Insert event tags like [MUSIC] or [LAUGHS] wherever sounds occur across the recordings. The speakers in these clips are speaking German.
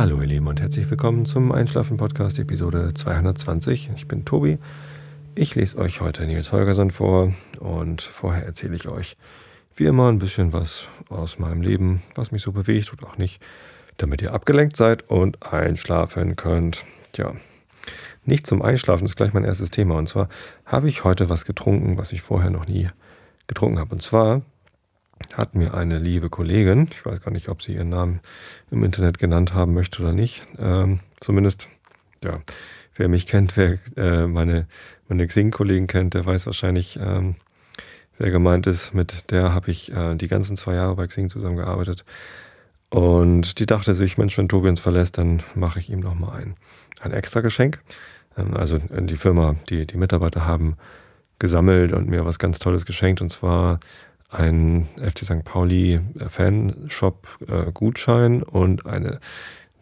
Hallo ihr Lieben und herzlich willkommen zum Einschlafen Podcast Episode 220. Ich bin Tobi. Ich lese euch heute Nils Holgersson vor und vorher erzähle ich euch wie immer ein bisschen was aus meinem Leben, was mich so bewegt oder auch nicht, damit ihr abgelenkt seid und einschlafen könnt. Tja, nicht zum Einschlafen ist gleich mein erstes Thema und zwar habe ich heute was getrunken, was ich vorher noch nie getrunken habe. Und zwar hat mir eine liebe Kollegin, ich weiß gar nicht, ob sie ihren Namen im Internet genannt haben möchte oder nicht, ähm, zumindest, ja, wer mich kennt, wer äh, meine, meine Xing-Kollegen kennt, der weiß wahrscheinlich, ähm, wer gemeint ist. Mit der habe ich äh, die ganzen zwei Jahre bei Xing zusammengearbeitet. Und die dachte sich, Mensch, wenn Tobi uns verlässt, dann mache ich ihm nochmal ein, ein extra Geschenk. Ähm, also die Firma, die, die Mitarbeiter haben gesammelt und mir was ganz Tolles geschenkt. Und zwar ein FC St. Pauli äh, Fanshop äh, und eine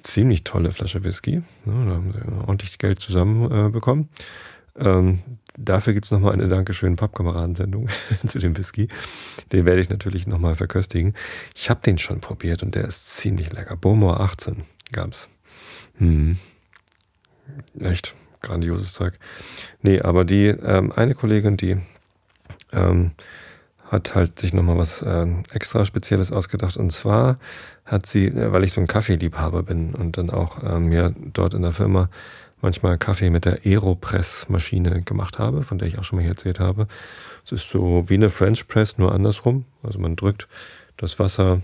ziemlich tolle Flasche Whisky. Ne, da haben sie ordentlich Geld zusammenbekommen. Äh, ähm, dafür gibt es nochmal eine Dankeschön Pappkameradensendung [LAUGHS] zu dem Whisky. Den werde ich natürlich nochmal verköstigen. Ich habe den schon probiert und der ist ziemlich lecker. Bowmore 18 gab's. Hm. Echt grandioses Zeug. Nee, aber die ähm, eine Kollegin, die ähm, hat halt sich nochmal was äh, extra Spezielles ausgedacht. Und zwar hat sie, äh, weil ich so ein Kaffeeliebhaber bin und dann auch äh, mir dort in der Firma manchmal Kaffee mit der Aeropress-Maschine gemacht habe, von der ich auch schon mal hier erzählt habe. Es ist so wie eine French Press, nur andersrum. Also man drückt das Wasser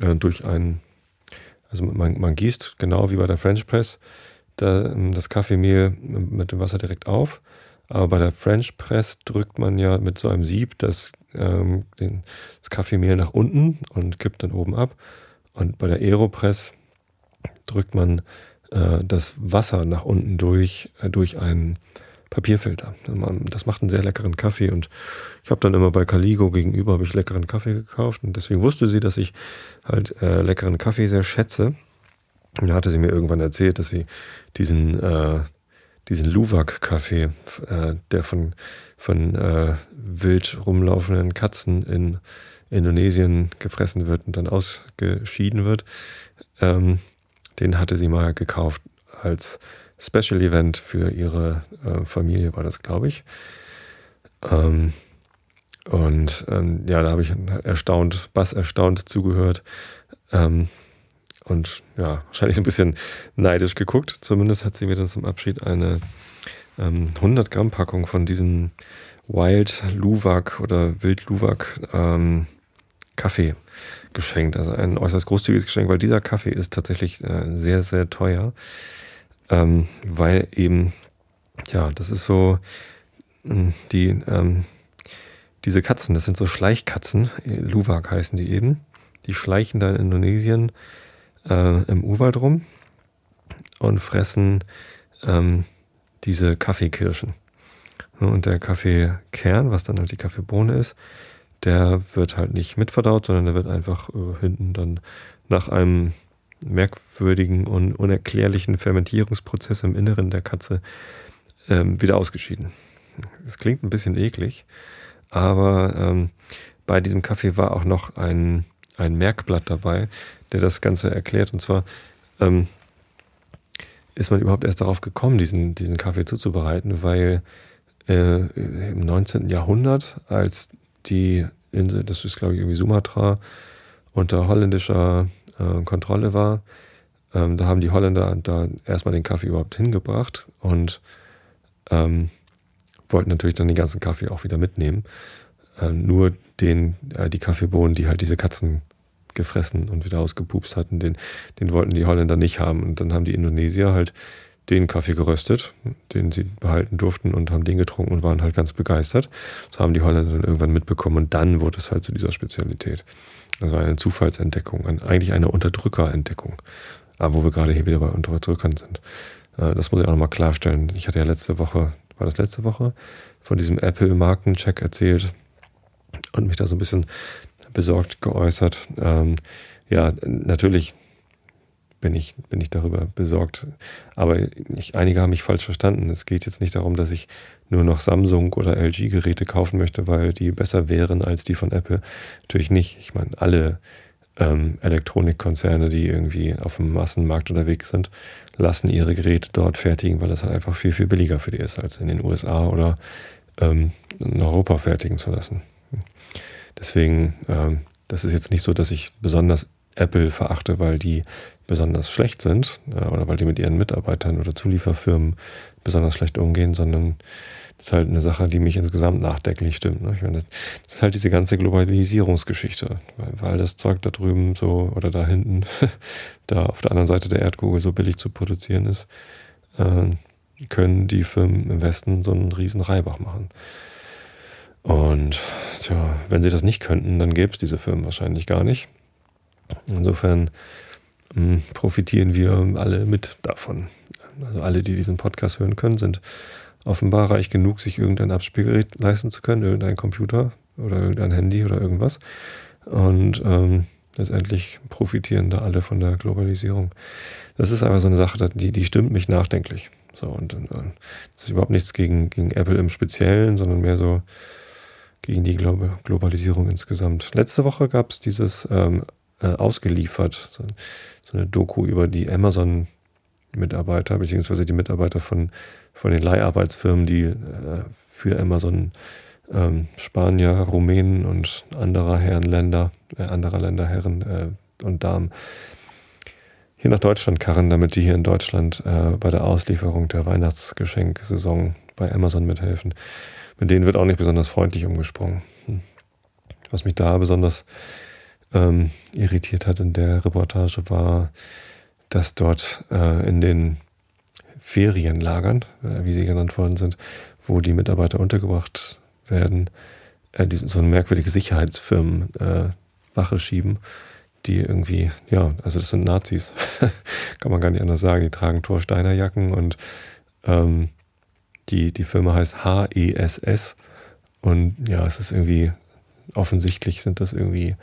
äh, durch ein, also man, man gießt genau wie bei der French Press da, ähm, das Kaffeemehl mit dem Wasser direkt auf. Aber bei der French Press drückt man ja mit so einem Sieb das ähm, den, das Kaffeemehl nach unten und kippt dann oben ab. Und bei der Aeropress drückt man äh, das Wasser nach unten durch, äh, durch einen Papierfilter. Das macht einen sehr leckeren Kaffee und ich habe dann immer bei Caligo gegenüber habe ich leckeren Kaffee gekauft und deswegen wusste sie, dass ich halt äh, leckeren Kaffee sehr schätze. Und da hatte sie mir irgendwann erzählt, dass sie diesen äh, diesen Luwak-Kaffee, äh, der von, von äh, wild rumlaufenden Katzen in Indonesien gefressen wird und dann ausgeschieden wird. Ähm, den hatte sie mal gekauft als Special Event für ihre äh, Familie, war das, glaube ich. Ähm, und ähm, ja, da habe ich erstaunt, bass erstaunt zugehört. Ähm, und ja, wahrscheinlich so ein bisschen neidisch geguckt. Zumindest hat sie mir dann zum Abschied eine ähm, 100 Gramm Packung von diesem Wild Luwak oder Wild Luwak ähm, Kaffee geschenkt. Also ein äußerst großzügiges Geschenk, weil dieser Kaffee ist tatsächlich äh, sehr, sehr teuer. Ähm, weil eben, ja, das ist so, hm, die, ähm, diese Katzen, das sind so Schleichkatzen, Luwak heißen die eben. Die schleichen da in Indonesien äh, im Urwald rum und fressen ähm, diese Kaffeekirschen. Und der Kaffeekern, was dann halt die Kaffeebohne ist, der wird halt nicht mitverdaut, sondern der wird einfach äh, hinten dann nach einem merkwürdigen und unerklärlichen Fermentierungsprozess im Inneren der Katze ähm, wieder ausgeschieden. Es klingt ein bisschen eklig, aber ähm, bei diesem Kaffee war auch noch ein, ein Merkblatt dabei, der das Ganze erklärt. Und zwar ähm, ist man überhaupt erst darauf gekommen, diesen, diesen Kaffee zuzubereiten, weil äh, im 19. Jahrhundert, als die Insel, das ist glaube ich irgendwie Sumatra, unter holländischer äh, Kontrolle war, ähm, da haben die Holländer da erstmal den Kaffee überhaupt hingebracht und ähm, wollten natürlich dann den ganzen Kaffee auch wieder mitnehmen. Äh, nur den, äh, die Kaffeebohnen, die halt diese Katzen gefressen und wieder ausgepupst hatten, den, den wollten die Holländer nicht haben. Und dann haben die Indonesier halt den Kaffee geröstet, den sie behalten durften und haben den getrunken und waren halt ganz begeistert. Das haben die Holländer dann irgendwann mitbekommen und dann wurde es halt zu dieser Spezialität. War eine Zufallsentdeckung, eigentlich eine Unterdrückerentdeckung. Aber wo wir gerade hier wieder bei Unterdrückern sind. Äh, das muss ich auch nochmal klarstellen. Ich hatte ja letzte Woche, war das letzte Woche, von diesem Apple-Markencheck erzählt und mich da so ein bisschen besorgt geäußert. Ähm, ja, natürlich bin ich, bin ich darüber besorgt. Aber ich, einige haben mich falsch verstanden. Es geht jetzt nicht darum, dass ich nur noch Samsung oder LG-Geräte kaufen möchte, weil die besser wären als die von Apple. Natürlich nicht. Ich meine, alle ähm, Elektronikkonzerne, die irgendwie auf dem Massenmarkt unterwegs sind, lassen ihre Geräte dort fertigen, weil das halt einfach viel, viel billiger für die ist, als in den USA oder ähm, in Europa fertigen zu lassen. Deswegen, ähm, das ist jetzt nicht so, dass ich besonders Apple verachte, weil die besonders schlecht sind äh, oder weil die mit ihren Mitarbeitern oder Zulieferfirmen besonders schlecht umgehen, sondern das ist halt eine Sache, die mich insgesamt nachdenklich stimmt. Ne? Ich meine, das ist halt diese ganze Globalisierungsgeschichte, weil, weil das Zeug da drüben so oder da hinten, [LAUGHS] da auf der anderen Seite der Erdkugel so billig zu produzieren ist, äh, können die Firmen im Westen so einen riesen Reibach machen. Und tja, wenn sie das nicht könnten, dann gäbe es diese Firmen wahrscheinlich gar nicht. Insofern mh, hm, profitieren wir alle mit davon. Also alle, die diesen Podcast hören können, sind offenbar reich genug, sich irgendein Abspielgerät leisten zu können, irgendein Computer oder irgendein Handy oder irgendwas. Und ähm, letztendlich profitieren da alle von der Globalisierung. Das ist aber so eine Sache, die, die stimmt mich nachdenklich. So, und äh, das ist überhaupt nichts gegen, gegen Apple im Speziellen, sondern mehr so gegen die Glo Globalisierung insgesamt. Letzte Woche gab es dieses ähm, äh, ausgeliefert, so, so, eine Doku über die Amazon-Mitarbeiter, beziehungsweise die Mitarbeiter von von den Leiharbeitsfirmen, die äh, für Amazon ähm, Spanier, Rumänen und anderer Herrenländer, äh, anderer Länder Herren äh, und Damen hier nach Deutschland karren, damit die hier in Deutschland äh, bei der Auslieferung der Weihnachtsgeschenksaison bei Amazon mithelfen. Mit denen wird auch nicht besonders freundlich umgesprungen. Hm. Was mich da besonders ähm, irritiert hat in der Reportage war, dass dort äh, in den Ferienlagern, äh, wie sie genannt worden sind, wo die Mitarbeiter untergebracht werden, äh, die so eine merkwürdige Sicherheitsfirmen äh, Wache schieben, die irgendwie, ja, also das sind Nazis, [LAUGHS] kann man gar nicht anders sagen, die tragen Thorsteiner Jacken und ähm, die, die Firma heißt HESS und ja, es ist irgendwie, offensichtlich sind das irgendwie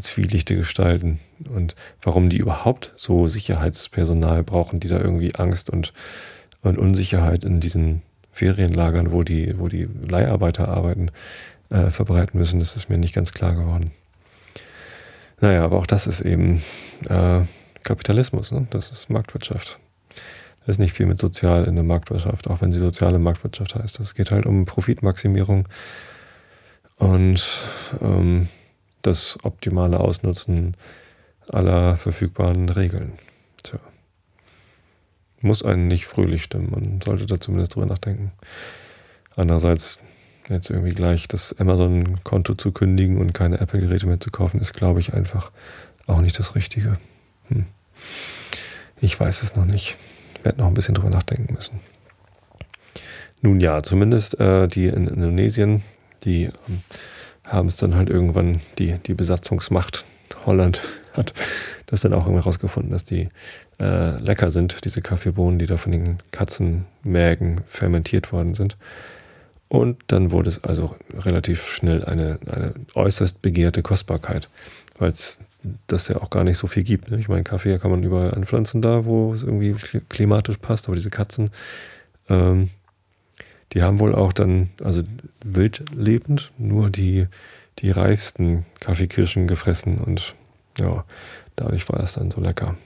zwielichte Gestalten und warum die überhaupt so Sicherheitspersonal brauchen, die da irgendwie Angst und, und Unsicherheit in diesen Ferienlagern, wo die, wo die Leiharbeiter arbeiten, äh, verbreiten müssen, das ist mir nicht ganz klar geworden. Naja, aber auch das ist eben äh, Kapitalismus, ne? das ist Marktwirtschaft. Ist nicht viel mit sozial in der Marktwirtschaft, auch wenn sie soziale Marktwirtschaft heißt. Es geht halt um Profitmaximierung und ähm, das optimale Ausnutzen aller verfügbaren Regeln. Tja. Muss einen nicht fröhlich stimmen, man sollte da zumindest drüber nachdenken. Andererseits, jetzt irgendwie gleich das Amazon-Konto zu kündigen und keine Apple-Geräte mehr zu kaufen, ist, glaube ich, einfach auch nicht das Richtige. Hm. Ich weiß es noch nicht. Werde noch ein bisschen drüber nachdenken müssen. Nun ja, zumindest äh, die in Indonesien, die ähm, haben es dann halt irgendwann die, die Besatzungsmacht Holland [LAUGHS] hat das dann auch irgendwie rausgefunden, dass die äh, lecker sind, diese Kaffeebohnen, die da von den Katzenmägen fermentiert worden sind. Und dann wurde es also relativ schnell eine, eine äußerst begehrte Kostbarkeit, weil es das ja auch gar nicht so viel gibt. Ne? Ich meine, Kaffee kann man überall anpflanzen da, wo es irgendwie klimatisch passt, aber diese Katzen, ähm, die haben wohl auch dann, also wild lebend, nur die, die reichsten Kaffeekirschen gefressen und ja, dadurch war das dann so lecker.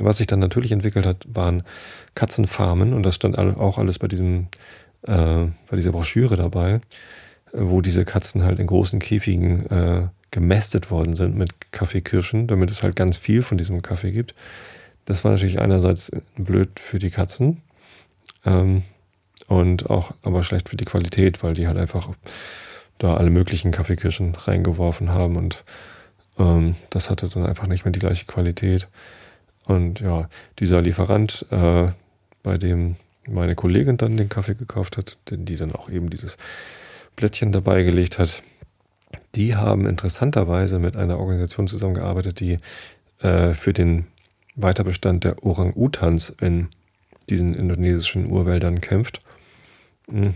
Was sich dann natürlich entwickelt hat, waren Katzenfarmen und das stand auch alles bei diesem, äh, bei dieser Broschüre dabei, wo diese Katzen halt in großen Käfigen äh, gemästet worden sind mit Kaffeekirschen, damit es halt ganz viel von diesem Kaffee gibt. Das war natürlich einerseits blöd für die Katzen, ähm, und auch aber schlecht für die Qualität, weil die halt einfach da alle möglichen Kaffeekirschen reingeworfen haben und ähm, das hatte dann einfach nicht mehr die gleiche Qualität. Und ja, dieser Lieferant, äh, bei dem meine Kollegin dann den Kaffee gekauft hat, den die dann auch eben dieses Blättchen dabei gelegt hat, die haben interessanterweise mit einer Organisation zusammengearbeitet, die äh, für den Weiterbestand der Orang-Utans in diesen indonesischen Urwäldern kämpft. Mhm.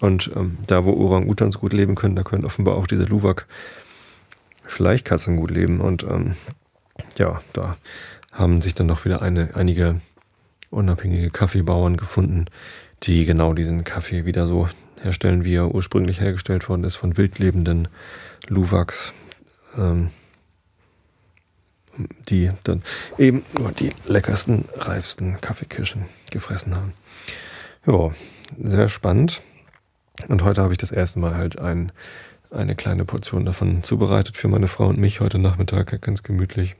Und ähm, da, wo Orang-Utans gut leben können, da können offenbar auch diese Luwak-Schleichkatzen gut leben. Und ähm, ja, da haben sich dann noch wieder eine, einige unabhängige Kaffeebauern gefunden, die genau diesen Kaffee wieder so herstellen, wie er ursprünglich hergestellt worden ist, von wildlebenden Luwaks. Ähm, die dann eben nur die leckersten, reifsten Kaffeekirschen gefressen haben. Ja, sehr spannend. Und heute habe ich das erste Mal halt ein, eine kleine Portion davon zubereitet für meine Frau und mich heute Nachmittag, ganz gemütlich.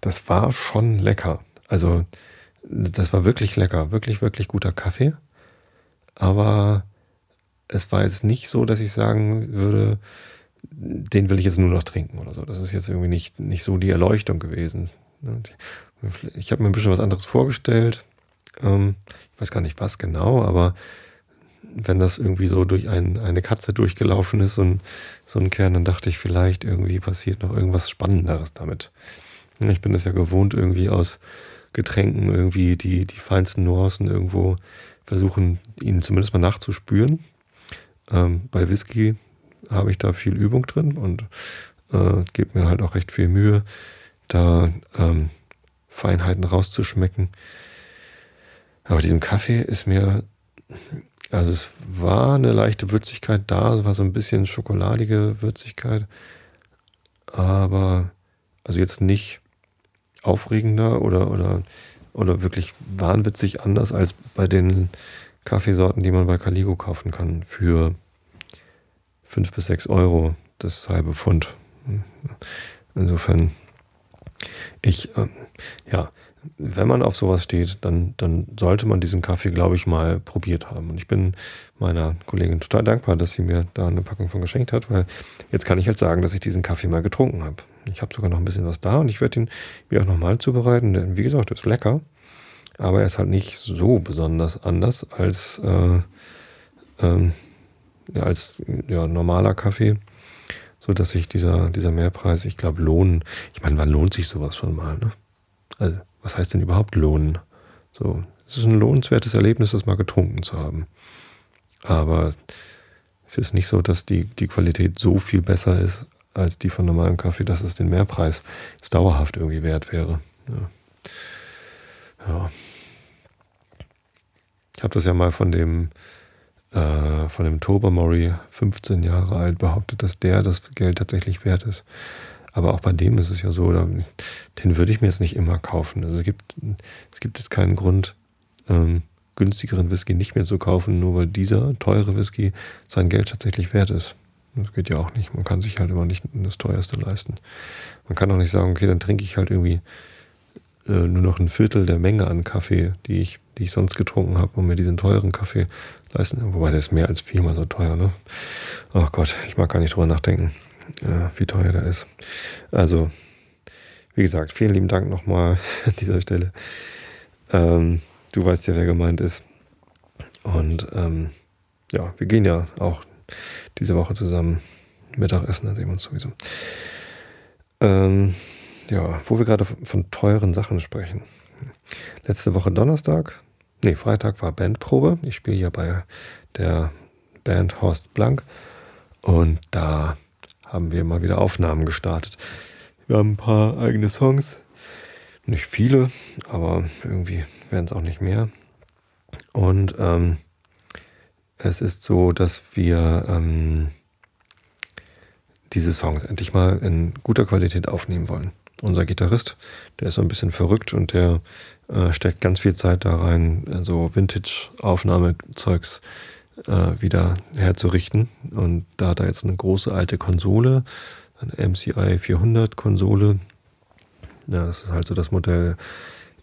Das war schon lecker. Also, das war wirklich lecker. Wirklich, wirklich guter Kaffee. Aber es war jetzt nicht so, dass ich sagen würde, den will ich jetzt nur noch trinken oder so. Das ist jetzt irgendwie nicht, nicht so die Erleuchtung gewesen. Ich habe mir ein bisschen was anderes vorgestellt. Ähm, ich weiß gar nicht was genau, aber wenn das irgendwie so durch ein, eine Katze durchgelaufen ist, so ein, so ein Kern, dann dachte ich, vielleicht irgendwie passiert noch irgendwas Spannenderes damit. Ich bin das ja gewohnt, irgendwie aus Getränken irgendwie die, die feinsten Nuancen irgendwo versuchen, ihnen zumindest mal nachzuspüren. Ähm, bei Whisky habe ich da viel Übung drin und äh, gebe mir halt auch recht viel Mühe, da ähm, Feinheiten rauszuschmecken. Aber diesem Kaffee ist mir, also es war eine leichte Würzigkeit da, es war so ein bisschen schokoladige Würzigkeit, aber also jetzt nicht aufregender oder, oder, oder wirklich wahnwitzig anders als bei den Kaffeesorten, die man bei Caligo kaufen kann für 5 bis 6 Euro das halbe Pfund. Insofern, ich, äh, ja, wenn man auf sowas steht, dann, dann sollte man diesen Kaffee, glaube ich, mal probiert haben. Und ich bin meiner Kollegin total dankbar, dass sie mir da eine Packung von geschenkt hat, weil jetzt kann ich halt sagen, dass ich diesen Kaffee mal getrunken habe. Ich habe sogar noch ein bisschen was da und ich werde ihn mir auch nochmal zubereiten, denn wie gesagt, ist lecker. Aber er ist halt nicht so besonders anders als, äh, ähm, als ja, normaler Kaffee, so dass sich dieser, dieser Mehrpreis, ich glaube, lohnen. Ich meine, wann lohnt sich sowas schon mal? Ne? Also, was heißt denn überhaupt lohnen? So, es ist ein lohnenswertes Erlebnis, das mal getrunken zu haben. Aber es ist nicht so, dass die, die Qualität so viel besser ist als die von normalem Kaffee, dass es den Mehrpreis jetzt dauerhaft irgendwie wert wäre. Ja. ja. Ich habe das ja mal von dem äh, von dem Tobermory 15 Jahre alt behauptet, dass der das Geld tatsächlich wert ist. Aber auch bei dem ist es ja so, den würde ich mir jetzt nicht immer kaufen. Also es gibt, es gibt jetzt keinen Grund, ähm, günstigeren Whisky nicht mehr zu kaufen, nur weil dieser teure Whisky sein Geld tatsächlich wert ist. Das geht ja auch nicht. Man kann sich halt immer nicht das teuerste leisten. Man kann auch nicht sagen, okay, dann trinke ich halt irgendwie äh, nur noch ein Viertel der Menge an Kaffee, die ich, die ich sonst getrunken habe, um mir diesen teuren Kaffee leisten. Wobei der ist mehr als viermal so teuer, ne? Ach Gott, ich mag gar nicht drüber nachdenken, äh, wie teuer der ist. Also, wie gesagt, vielen lieben Dank nochmal [LAUGHS] an dieser Stelle. Ähm, du weißt ja, wer gemeint ist. Und ähm, ja, wir gehen ja auch diese Woche zusammen Mittagessen, da sehen wir uns sowieso. Ähm, ja, wo wir gerade von teuren Sachen sprechen. Letzte Woche Donnerstag nee, Freitag war Bandprobe. Ich spiele hier bei der Band Horst Blank und da haben wir mal wieder Aufnahmen gestartet. Wir haben ein paar eigene Songs, nicht viele, aber irgendwie werden es auch nicht mehr. Und ähm, es ist so, dass wir ähm, diese Songs endlich mal in guter Qualität aufnehmen wollen. Unser Gitarrist, der ist so ein bisschen verrückt und der äh, steckt ganz viel Zeit da rein, so Vintage-Aufnahmezeugs äh, wieder herzurichten. Und da hat er jetzt eine große alte Konsole, eine MCI 400 Konsole. Ja, das ist halt so das Modell,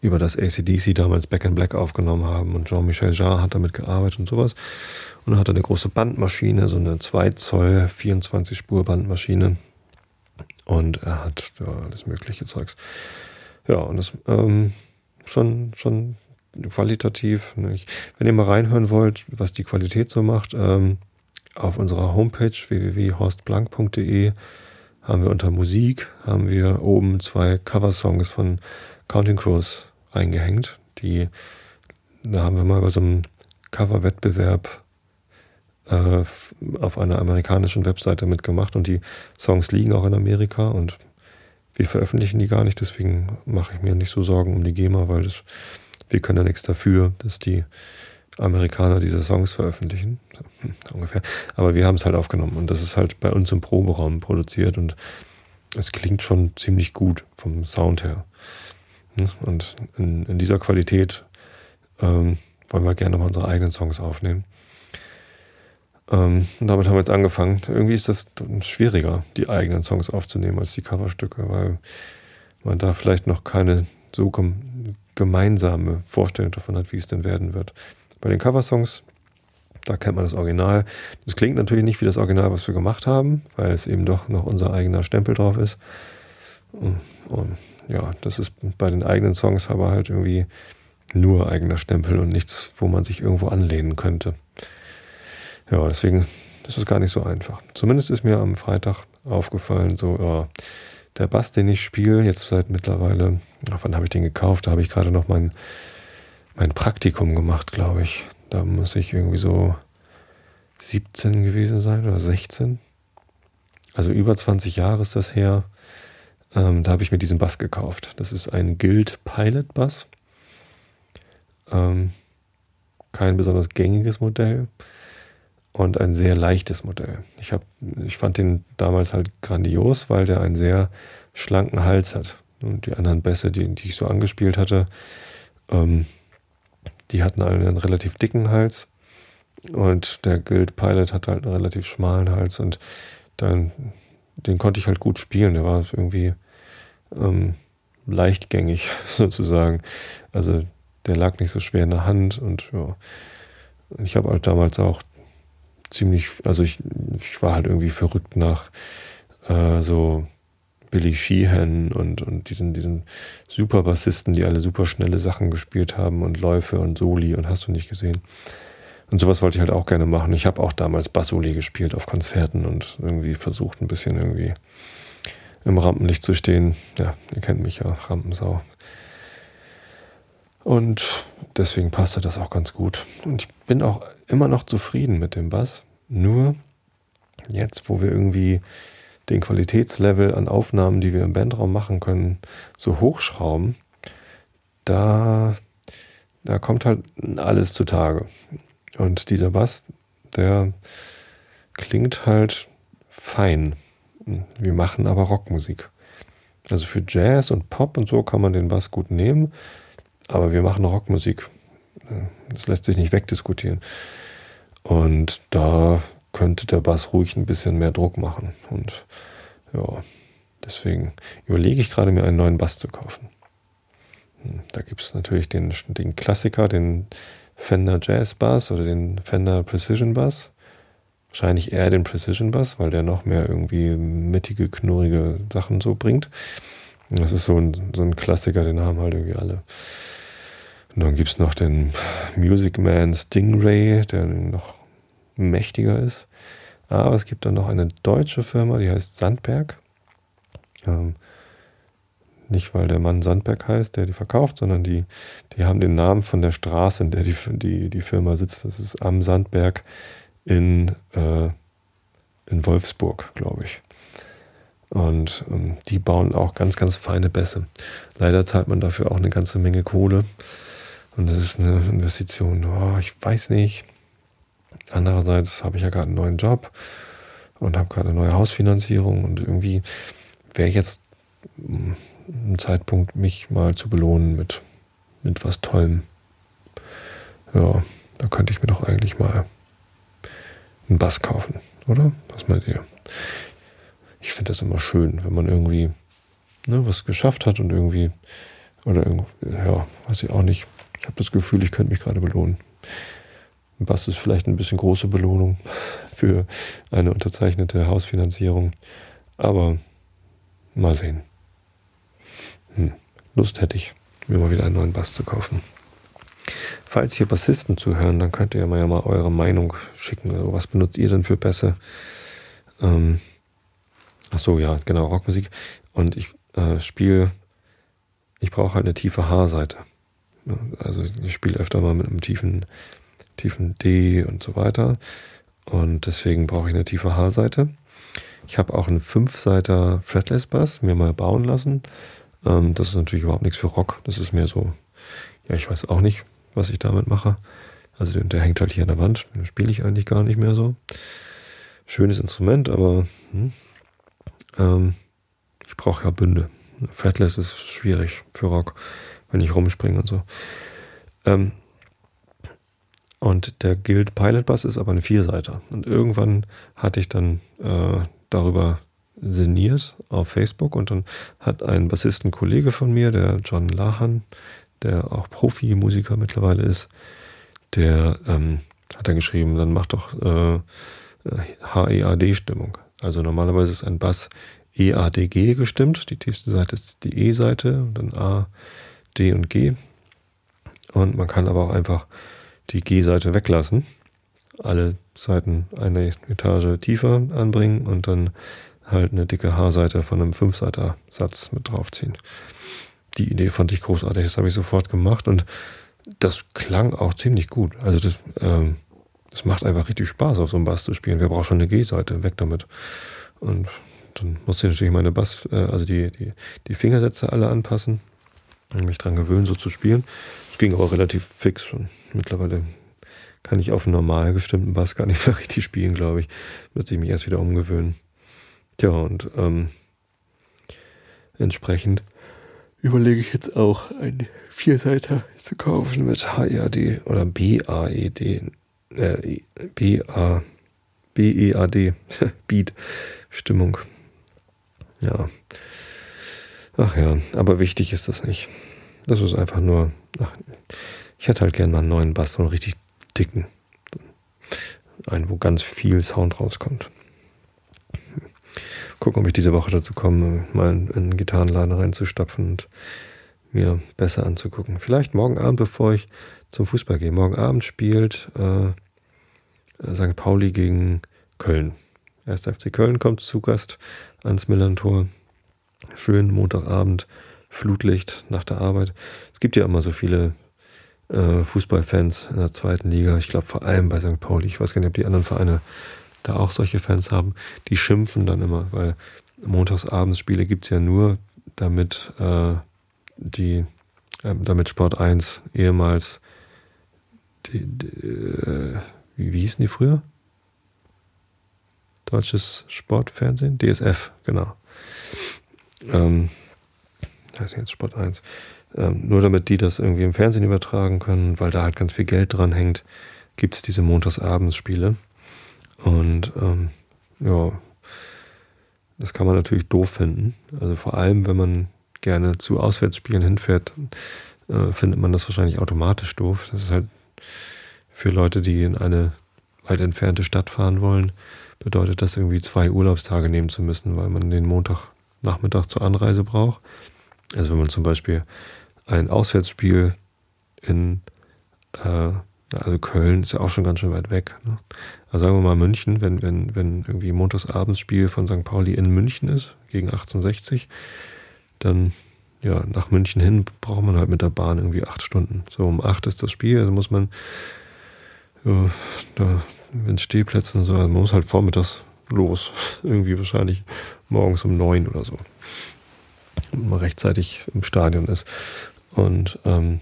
über das ACDC damals Back in Black aufgenommen haben. Und Jean-Michel Jarre hat damit gearbeitet und sowas. Und er eine große Bandmaschine, so eine 2 Zoll 24 Spur Bandmaschine. Und er hat ja, alles mögliche Zeugs. Ja, und das ähm, schon, schon qualitativ. Nicht? Wenn ihr mal reinhören wollt, was die Qualität so macht, ähm, auf unserer Homepage www.horstblank.de haben wir unter Musik haben wir oben zwei Coversongs von Counting Crows reingehängt. Die, da haben wir mal bei so einem Coverwettbewerb äh, auf einer amerikanischen Webseite mitgemacht und die Songs liegen auch in Amerika und wir veröffentlichen die gar nicht, deswegen mache ich mir nicht so Sorgen um die GEMA, weil das, wir können ja nichts dafür, dass die Amerikaner diese Songs veröffentlichen, hm, ungefähr. Aber wir haben es halt aufgenommen und das ist halt bei uns im Proberaum produziert und es klingt schon ziemlich gut vom Sound her. Hm? Und in, in dieser Qualität ähm, wollen wir gerne mal unsere eigenen Songs aufnehmen. Ähm, und damit haben wir jetzt angefangen. Irgendwie ist das schwieriger, die eigenen Songs aufzunehmen als die Coverstücke, weil man da vielleicht noch keine so gemeinsame Vorstellung davon hat, wie es denn werden wird. Bei den Coversongs, da kennt man das Original. Das klingt natürlich nicht wie das Original, was wir gemacht haben, weil es eben doch noch unser eigener Stempel drauf ist. Und, und ja, das ist bei den eigenen Songs aber halt irgendwie nur eigener Stempel und nichts, wo man sich irgendwo anlehnen könnte. Ja, deswegen ist es gar nicht so einfach. Zumindest ist mir am Freitag aufgefallen, so, ja, der Bass, den ich spiele, jetzt seit mittlerweile, ach, wann habe ich den gekauft? Da habe ich gerade noch mein, mein Praktikum gemacht, glaube ich. Da muss ich irgendwie so 17 gewesen sein oder 16. Also über 20 Jahre ist das her. Ähm, da habe ich mir diesen Bass gekauft. Das ist ein Guild Pilot Bass. Ähm, kein besonders gängiges Modell und ein sehr leichtes Modell. Ich, hab, ich fand den damals halt grandios, weil der einen sehr schlanken Hals hat. Und die anderen Bässe, die, die ich so angespielt hatte, ähm, die hatten alle einen relativ dicken Hals. Und der Guild Pilot hat halt einen relativ schmalen Hals und dann, den konnte ich halt gut spielen. Der war irgendwie ähm, leichtgängig [LAUGHS] sozusagen. Also der lag nicht so schwer in der Hand und ja. Ich habe halt damals auch ziemlich, also ich, ich war halt irgendwie verrückt nach äh, so Billy Sheehan und, und diesen, diesen super Bassisten, die alle super schnelle Sachen gespielt haben und Läufe und Soli und hast du nicht gesehen. Und sowas wollte ich halt auch gerne machen. Ich habe auch damals Bassoli gespielt auf Konzerten und irgendwie versucht, ein bisschen irgendwie im Rampenlicht zu stehen. Ja, ihr kennt mich ja, Rampensau. Und deswegen passte das auch ganz gut. Und ich bin auch immer noch zufrieden mit dem Bass. Nur jetzt, wo wir irgendwie den Qualitätslevel an Aufnahmen, die wir im Bandraum machen können, so hochschrauben, da, da kommt halt alles zutage. Und dieser Bass, der klingt halt fein. Wir machen aber Rockmusik. Also für Jazz und Pop und so kann man den Bass gut nehmen, aber wir machen Rockmusik. Das lässt sich nicht wegdiskutieren. Und da könnte der Bass ruhig ein bisschen mehr Druck machen. Und ja, deswegen überlege ich gerade, mir einen neuen Bass zu kaufen. Hm, da gibt es natürlich den, den Klassiker, den Fender Jazz Bass oder den Fender Precision Bass. Wahrscheinlich eher den Precision Bass, weil der noch mehr irgendwie mittige, knurrige Sachen so bringt. Das ist so ein, so ein Klassiker, den haben halt irgendwie alle. Und dann gibt es noch den Music Man Stingray, der noch mächtiger ist. Aber es gibt dann noch eine deutsche Firma, die heißt Sandberg. Ähm, nicht, weil der Mann Sandberg heißt, der die verkauft, sondern die, die haben den Namen von der Straße, in der die, die, die Firma sitzt. Das ist am Sandberg in, äh, in Wolfsburg, glaube ich. Und ähm, die bauen auch ganz, ganz feine Bässe. Leider zahlt man dafür auch eine ganze Menge Kohle. Und das ist eine Investition, oh, ich weiß nicht. Andererseits habe ich ja gerade einen neuen Job und habe gerade eine neue Hausfinanzierung und irgendwie wäre jetzt hm, ein Zeitpunkt, mich mal zu belohnen mit, mit was Tollem. Ja, da könnte ich mir doch eigentlich mal einen Bass kaufen, oder? Was meint ihr? Ich finde das immer schön, wenn man irgendwie ne, was geschafft hat und irgendwie, oder irgendwie, ja, weiß ich auch nicht, ich habe das Gefühl, ich könnte mich gerade belohnen. Was ist vielleicht ein bisschen große Belohnung [LAUGHS] für eine unterzeichnete Hausfinanzierung. Aber mal sehen. Hm. Lust hätte ich, mir mal wieder einen neuen Bass zu kaufen. Falls hier Bassisten zuhören, dann könnt ihr mal, ja mal eure Meinung schicken. Also was benutzt ihr denn für Bässe? Ähm, ach so, ja, genau, Rockmusik. Und ich äh, spiele, ich brauche halt eine tiefe H-Seite. Also ich spiele öfter mal mit einem tiefen, tiefen D und so weiter. Und deswegen brauche ich eine tiefe H-Seite. Ich habe auch einen 5-Seiter Fretless Bass mir mal bauen lassen. Ähm, das ist natürlich überhaupt nichts für Rock. Das ist mehr so, ja, ich weiß auch nicht, was ich damit mache. Also der, der hängt halt hier an der Wand. Den spiele ich eigentlich gar nicht mehr so. Schönes Instrument, aber hm, ähm, ich brauche ja Bünde. Fretless ist schwierig für Rock, wenn ich rumspringe und so. Ähm, und der Guild Pilot Bass ist aber ein Vierseiter. Und irgendwann hatte ich dann äh, darüber sinniert auf Facebook und dann hat ein Bassistenkollege von mir, der John Lahan, der auch Profimusiker mittlerweile ist, der ähm, hat dann geschrieben, dann mach doch äh, HEAD-Stimmung. Also normalerweise ist ein Bass EADG gestimmt. Die tiefste Seite ist die E-Seite, dann A, D und G. Und man kann aber auch einfach die G-Seite weglassen. Alle Seiten eine Etage tiefer anbringen und dann halt eine dicke H-Seite von einem Fünfseiter-Satz mit draufziehen. Die Idee fand ich großartig, das habe ich sofort gemacht und das klang auch ziemlich gut. Also das, ähm, das macht einfach richtig Spaß, auf so einem Bass zu spielen. Wer braucht schon eine G-Seite? Weg damit. Und dann musste ich natürlich meine Bass, äh, also die, die, die Fingersätze alle anpassen und mich dran gewöhnen, so zu spielen. Es ging aber relativ fix und mittlerweile kann ich auf einen normal gestimmten Bass gar nicht mehr [LAUGHS] richtig spielen, glaube ich. Müsste ich mich erst wieder umgewöhnen. Tja, und ähm, entsprechend überlege ich jetzt auch einen Vierseiter zu kaufen mit HEAD oder BAED, äh, BA, BEAD, [LAUGHS] Beat, Stimmung. Ja. Ach ja, aber wichtig ist das nicht. Das ist einfach nur, ach, ich hätte halt gerne mal einen neuen Bass, so einen richtig dicken. Einen, wo ganz viel Sound rauskommt gucken, ob ich diese Woche dazu komme, mal in einen Gitarrenladen reinzustapfen und mir besser anzugucken. Vielleicht morgen Abend, bevor ich zum Fußball gehe. Morgen Abend spielt äh, St. Pauli gegen Köln. Erster FC Köln kommt zu Gast ans Millantor. Schön Montagabend, Flutlicht nach der Arbeit. Es gibt ja immer so viele äh, Fußballfans in der zweiten Liga. Ich glaube vor allem bei St. Pauli. Ich weiß gar nicht, ob die anderen Vereine da auch solche Fans haben, die schimpfen dann immer, weil Montagsabendspiele gibt es ja nur, damit äh, die, äh, damit Sport 1 ehemals die, die, äh, wie, wie hießen die früher? Deutsches Sportfernsehen? DSF, genau. Ähm, heißt jetzt Sport 1. Ähm, nur damit die das irgendwie im Fernsehen übertragen können, weil da halt ganz viel Geld dran hängt, gibt es diese Montagsabendsspiele. Und ähm, ja, das kann man natürlich doof finden. Also vor allem, wenn man gerne zu Auswärtsspielen hinfährt, äh, findet man das wahrscheinlich automatisch doof. Das ist halt für Leute, die in eine weit entfernte Stadt fahren wollen, bedeutet das irgendwie zwei Urlaubstage nehmen zu müssen, weil man den Montagnachmittag zur Anreise braucht. Also wenn man zum Beispiel ein Auswärtsspiel in äh, also Köln ist ja auch schon ganz schön weit weg. Ne? Also sagen wir mal München, wenn, wenn, wenn irgendwie Montagsabendsspiel von St. Pauli in München ist, gegen 1860, dann ja, nach München hin braucht man halt mit der Bahn irgendwie acht Stunden. So um acht ist das Spiel, also muss man ja, da wenn Stehplätze und so, also man muss halt vormittags los. [LAUGHS] irgendwie wahrscheinlich morgens um neun oder so. Und man rechtzeitig im Stadion ist. Und ähm,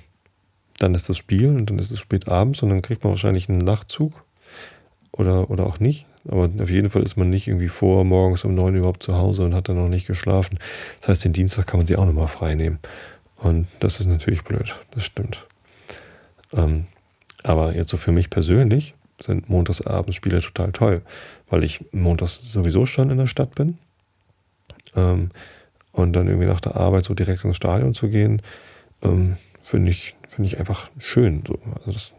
dann ist das Spiel und dann ist es spät abends und dann kriegt man wahrscheinlich einen Nachtzug oder, oder auch nicht. Aber auf jeden Fall ist man nicht irgendwie vor morgens um neun überhaupt zu Hause und hat dann noch nicht geschlafen. Das heißt, den Dienstag kann man sich auch nochmal frei nehmen. Und das ist natürlich blöd, das stimmt. Ähm, aber jetzt so für mich persönlich sind Montagsabendspiele total toll, weil ich montags sowieso schon in der Stadt bin. Ähm, und dann irgendwie nach der Arbeit so direkt ins Stadion zu gehen, ähm, finde ich, finde ich einfach schön. So. Also das,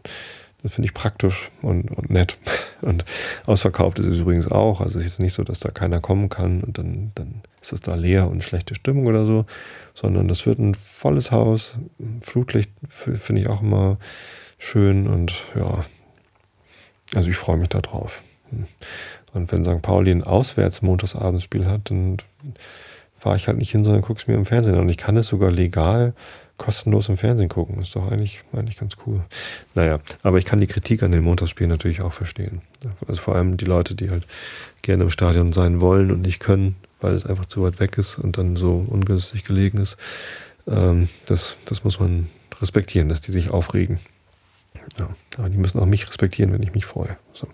das finde ich praktisch und, und nett. [LAUGHS] Und ausverkauft ist es übrigens auch. Also es ist jetzt nicht so, dass da keiner kommen kann und dann, dann ist es da leer und schlechte Stimmung oder so, sondern das wird ein volles Haus. Flutlicht finde ich auch immer schön und ja, also ich freue mich da drauf. Und wenn St. Pauli ein auswärts Montagsabendspiel hat, dann fahre ich halt nicht hin, sondern gucke es mir im Fernsehen an. Und ich kann es sogar legal kostenlos im Fernsehen gucken. Ist doch eigentlich, eigentlich ganz cool. Naja, aber ich kann die Kritik an den Montagsspielen natürlich auch verstehen. Also vor allem die Leute, die halt gerne im Stadion sein wollen und nicht können, weil es einfach zu weit weg ist und dann so ungünstig gelegen ist. Ähm, das, das muss man respektieren, dass die sich aufregen. Ja, aber die müssen auch mich respektieren, wenn ich mich freue. So.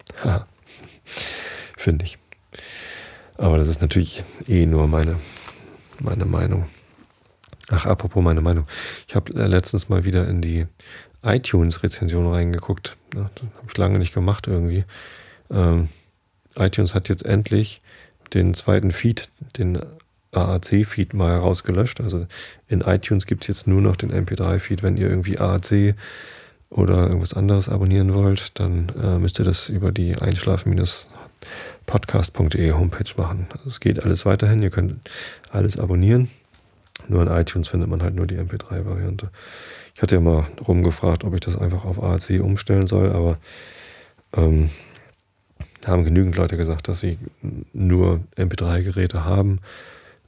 Finde ich. Aber das ist natürlich eh nur meine, meine Meinung. Ach, apropos meine Meinung. Ich habe äh, letztens mal wieder in die iTunes-Rezension reingeguckt. Das habe ich lange nicht gemacht irgendwie. Ähm, iTunes hat jetzt endlich den zweiten Feed, den AAC-Feed mal herausgelöscht. Also in iTunes gibt es jetzt nur noch den MP3-Feed. Wenn ihr irgendwie AAC oder irgendwas anderes abonnieren wollt, dann äh, müsst ihr das über die einschlafen-podcast.de Homepage machen. Also es geht alles weiterhin. Ihr könnt alles abonnieren. Nur in iTunes findet man halt nur die MP3-Variante. Ich hatte ja mal rumgefragt, ob ich das einfach auf AAC umstellen soll, aber ähm, haben genügend Leute gesagt, dass sie nur MP3-Geräte haben.